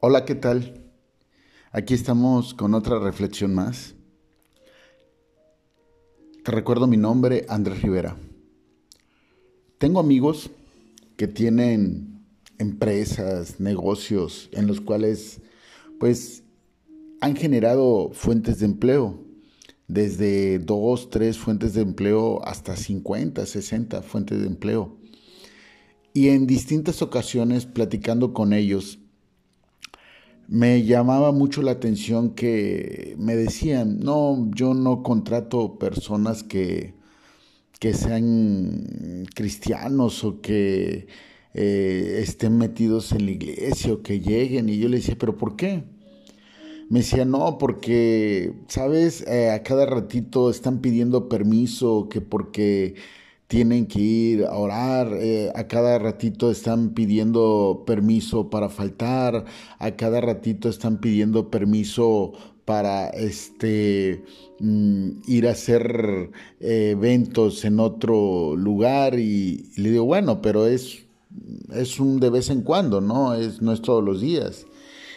Hola, ¿qué tal? Aquí estamos con otra reflexión más. Te recuerdo mi nombre, Andrés Rivera. Tengo amigos que tienen empresas, negocios en los cuales pues han generado fuentes de empleo, desde dos, tres fuentes de empleo hasta 50, 60 fuentes de empleo. Y en distintas ocasiones platicando con ellos, me llamaba mucho la atención que me decían, no, yo no contrato personas que, que sean cristianos o que eh, estén metidos en la iglesia o que lleguen. Y yo le decía, pero ¿por qué? Me decía, no, porque, ¿sabes? Eh, a cada ratito están pidiendo permiso, que porque tienen que ir a orar, eh, a cada ratito están pidiendo permiso para faltar, a cada ratito están pidiendo permiso para este mm, ir a hacer eh, eventos en otro lugar y, le digo, bueno, pero es, es un de vez en cuando, ¿no? Es, no es todos los días.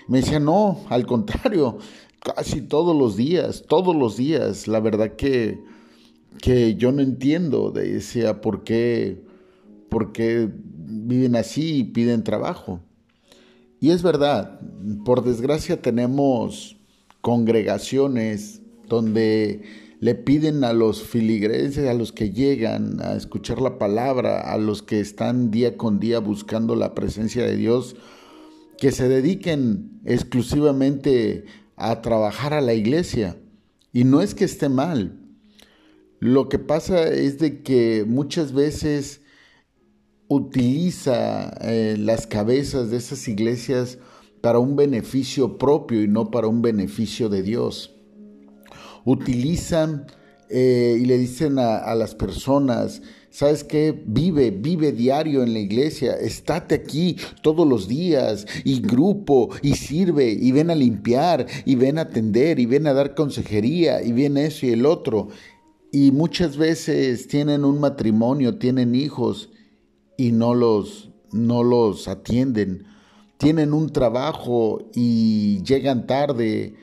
Me decía, no, al contrario, casi todos los días, todos los días. La verdad que que yo no entiendo, decía, ¿por qué, por qué viven así y piden trabajo? Y es verdad, por desgracia tenemos congregaciones donde le piden a los filigreses, a los que llegan a escuchar la palabra, a los que están día con día buscando la presencia de Dios, que se dediquen exclusivamente a trabajar a la iglesia. Y no es que esté mal, lo que pasa es de que muchas veces utiliza eh, las cabezas de esas iglesias para un beneficio propio y no para un beneficio de Dios. Utilizan eh, y le dicen a, las personas, ¿sabes qué? Vive, vive diario en la iglesia, estate aquí todos los días y grupo y sirve y ven a limpiar y ven a atender y ven a dar consejería y ven eso y el otro y muchas veces tienen un matrimonio, tienen hijos y no los, no los atienden. Tienen un trabajo y llegan tarde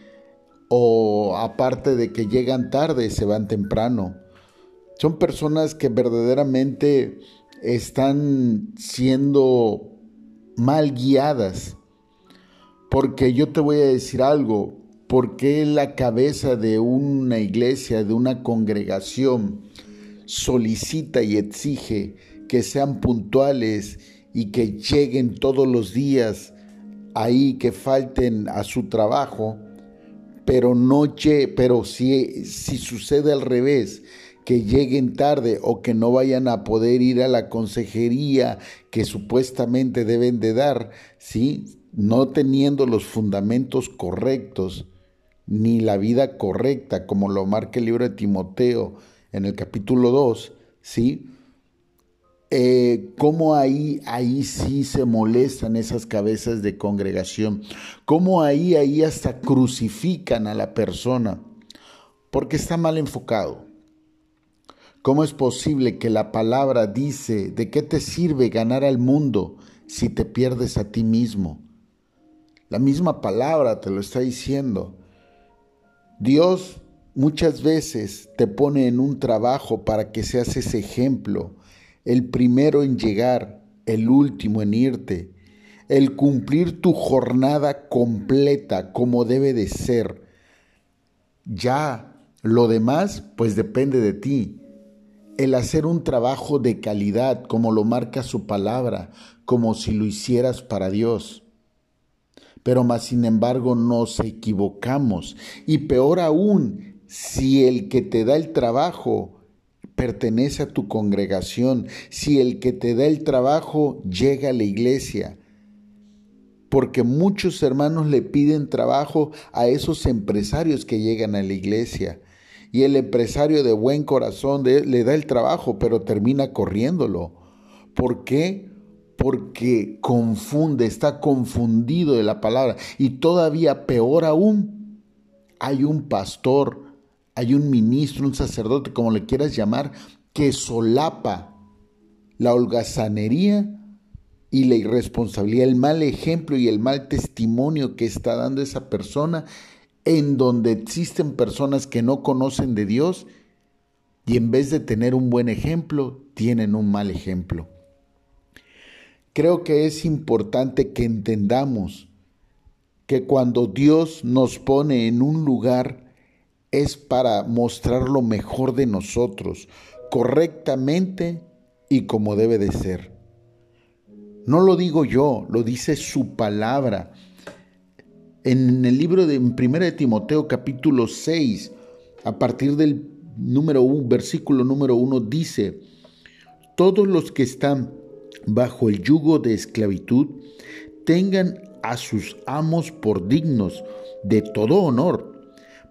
o aparte de que llegan tarde, se van temprano. Son personas que verdaderamente están siendo mal guiadas. Porque yo te voy a decir algo, ¿Por qué la cabeza de una iglesia, de una congregación, solicita y exige que sean puntuales y que lleguen todos los días ahí, que falten a su trabajo? Pero no pero si, si sucede al revés, que lleguen tarde o que no vayan a poder ir a la consejería que supuestamente deben de dar, ¿sí? no teniendo los fundamentos correctos, ni la vida correcta, como lo marca el libro de Timoteo en el capítulo 2, ¿sí? Eh, cómo ahí, ahí sí se molestan esas cabezas de congregación, cómo ahí, ahí hasta crucifican a la persona, porque está mal enfocado. ¿Cómo es posible que la palabra dice, ¿de qué te sirve ganar al mundo si te pierdes a ti mismo? La misma palabra te lo está diciendo. Dios muchas veces te pone en un trabajo para que seas ese ejemplo, el primero en llegar, el último en irte, el cumplir tu jornada completa como debe de ser. Ya lo demás pues depende de ti. El hacer un trabajo de calidad como lo marca su palabra, como si lo hicieras para Dios pero más sin embargo nos equivocamos. Y peor aún, si el que te da el trabajo pertenece a tu congregación, si el que te da el trabajo llega a la iglesia, porque muchos hermanos le piden trabajo a esos empresarios que llegan a la iglesia. Y el empresario de buen corazón le da el trabajo, pero termina corriéndolo. ¿Por qué? Porque confunde, está confundido de la palabra. Y todavía peor aún, hay un pastor, hay un ministro, un sacerdote, como le quieras llamar, que solapa la holgazanería y la irresponsabilidad, el mal ejemplo y el mal testimonio que está dando esa persona en donde existen personas que no conocen de Dios y en vez de tener un buen ejemplo, tienen un mal ejemplo. Creo que es importante que entendamos que cuando Dios nos pone en un lugar es para mostrar lo mejor de nosotros, correctamente y como debe de ser. No lo digo yo, lo dice su palabra. En el libro de 1 de Timoteo capítulo 6, a partir del número 1, versículo número 1 dice, todos los que están bajo el yugo de esclavitud tengan a sus amos por dignos de todo honor,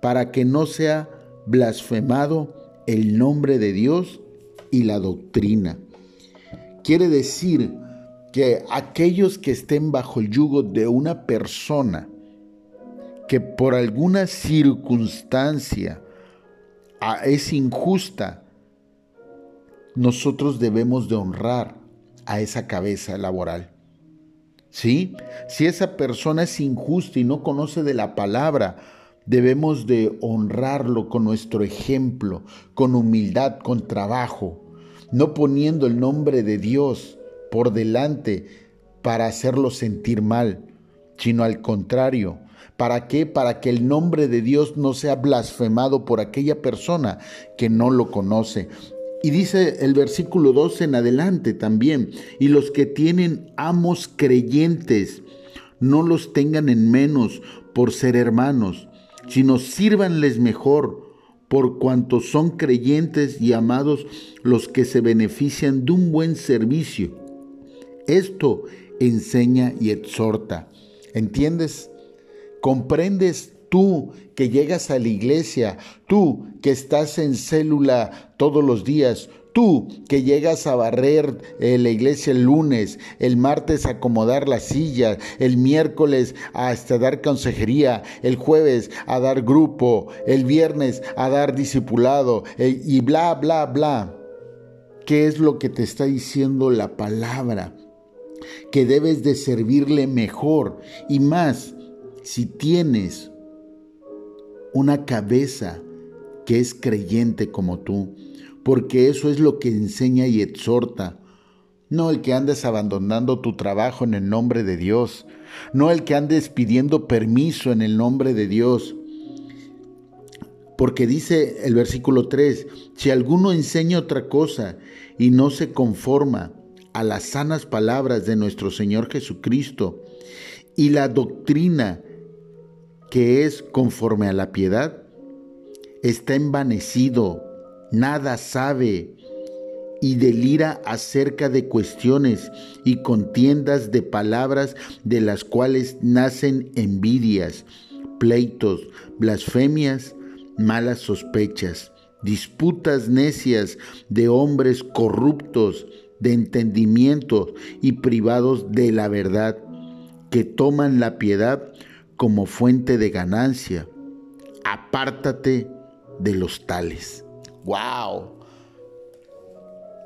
para que no sea blasfemado el nombre de Dios y la doctrina. Quiere decir que aquellos que estén bajo el yugo de una persona que por alguna circunstancia ah, es injusta, nosotros debemos de honrar a esa cabeza laboral. ¿Sí? Si esa persona es injusta y no conoce de la palabra, debemos de honrarlo con nuestro ejemplo, con humildad, con trabajo, no poniendo el nombre de Dios por delante para hacerlo sentir mal, sino al contrario. ¿Para qué? Para que el nombre de Dios no sea blasfemado por aquella persona que no lo conoce. Y dice el versículo 12 en adelante también, y los que tienen amos creyentes, no los tengan en menos por ser hermanos, sino sírvanles mejor, por cuanto son creyentes y amados los que se benefician de un buen servicio. Esto enseña y exhorta. ¿Entiendes? ¿Comprendes tú que llegas a la iglesia, tú que estás en célula todos los días, tú que llegas a barrer eh, la iglesia el lunes, el martes a acomodar la silla, el miércoles hasta dar consejería, el jueves a dar grupo, el viernes a dar discipulado eh, y bla, bla, bla. ¿Qué es lo que te está diciendo la palabra? que debes de servirle mejor y más si tienes una cabeza que es creyente como tú, porque eso es lo que enseña y exhorta. No el que andes abandonando tu trabajo en el nombre de Dios, no el que andes pidiendo permiso en el nombre de Dios. Porque dice el versículo 3, si alguno enseña otra cosa y no se conforma a las sanas palabras de nuestro Señor Jesucristo y la doctrina que es conforme a la piedad, está envanecido, nada sabe y delira acerca de cuestiones y contiendas de palabras de las cuales nacen envidias, pleitos, blasfemias, malas sospechas, disputas necias de hombres corruptos, de entendimiento y privados de la verdad, que toman la piedad como fuente de ganancia. Apártate de los tales. ¡Wow!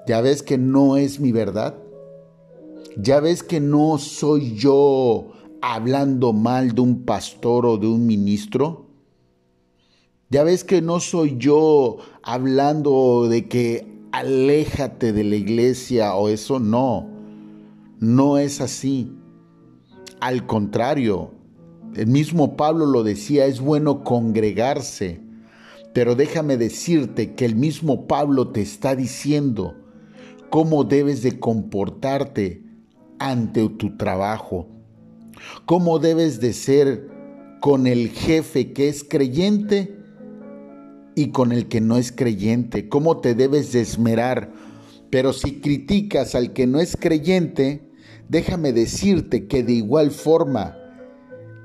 ¿Ya ves que no es mi verdad? ¿Ya ves que no soy yo hablando mal de un pastor o de un ministro? ¿Ya ves que no soy yo hablando de que aléjate de la iglesia o eso no. No es así. Al contrario, el mismo Pablo lo decía, es bueno congregarse. Pero déjame decirte que el mismo Pablo te está diciendo cómo debes de comportarte ante tu trabajo, cómo debes de ser con el jefe que es creyente y con el que no es creyente, cómo te debes de esmerar. Pero si criticas al que no es creyente, déjame decirte que de igual forma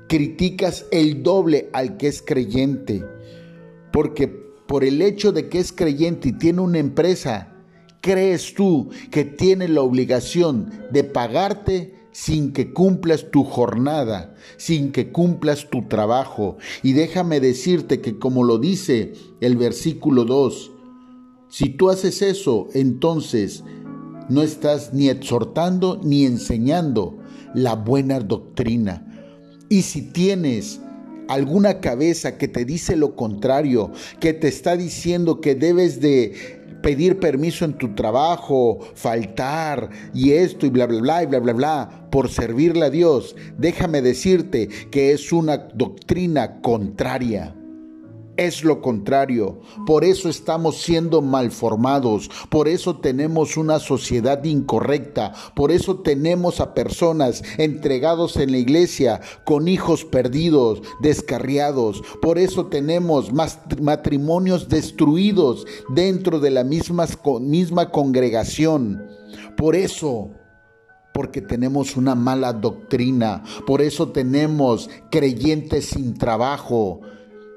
criticas el doble al que es creyente. Porque por el hecho de que es creyente y tiene una empresa, crees tú que tiene la obligación de pagarte sin que cumplas tu jornada, sin que cumplas tu trabajo. Y déjame decirte que como lo dice el versículo 2, si tú haces eso, entonces no estás ni exhortando ni enseñando la buena doctrina. Y si tienes alguna cabeza que te dice lo contrario, que te está diciendo que debes de pedir permiso en tu trabajo, faltar y esto y bla, bla, bla, y bla, bla, bla, por servirle a Dios, déjame decirte que es una doctrina contraria es lo contrario. Por eso estamos siendo malformados, por eso tenemos una sociedad incorrecta, por eso tenemos a personas entregados en la iglesia con hijos perdidos, descarriados, por eso tenemos matrimonios destruidos dentro de la misma, misma congregación. Por eso porque tenemos una mala doctrina, por eso tenemos creyentes sin trabajo,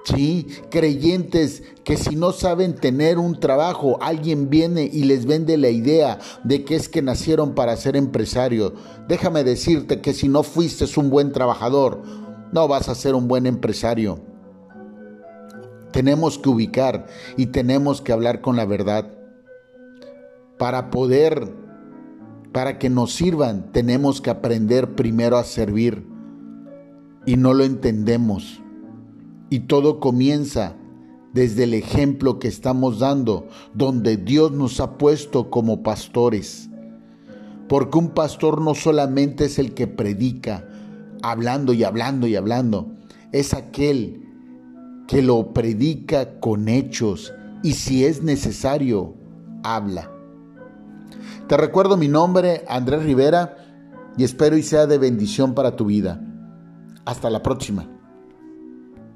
¿sí? Creyentes que si no saben tener un trabajo, alguien viene y les vende la idea de que es que nacieron para ser empresarios. Déjame decirte que si no fuiste un buen trabajador, no vas a ser un buen empresario. Tenemos que ubicar y tenemos que hablar con la verdad. Para poder, para que nos sirvan, tenemos que aprender primero a servir. Y no lo entendemos. Y todo comienza desde el ejemplo que estamos dando, donde Dios nos ha puesto como pastores. Porque un pastor no solamente es el que predica, hablando y hablando y hablando, es aquel que lo predica con hechos y si es necesario, habla. Te recuerdo mi nombre, Andrés Rivera, y espero y sea de bendición para tu vida. Hasta la próxima.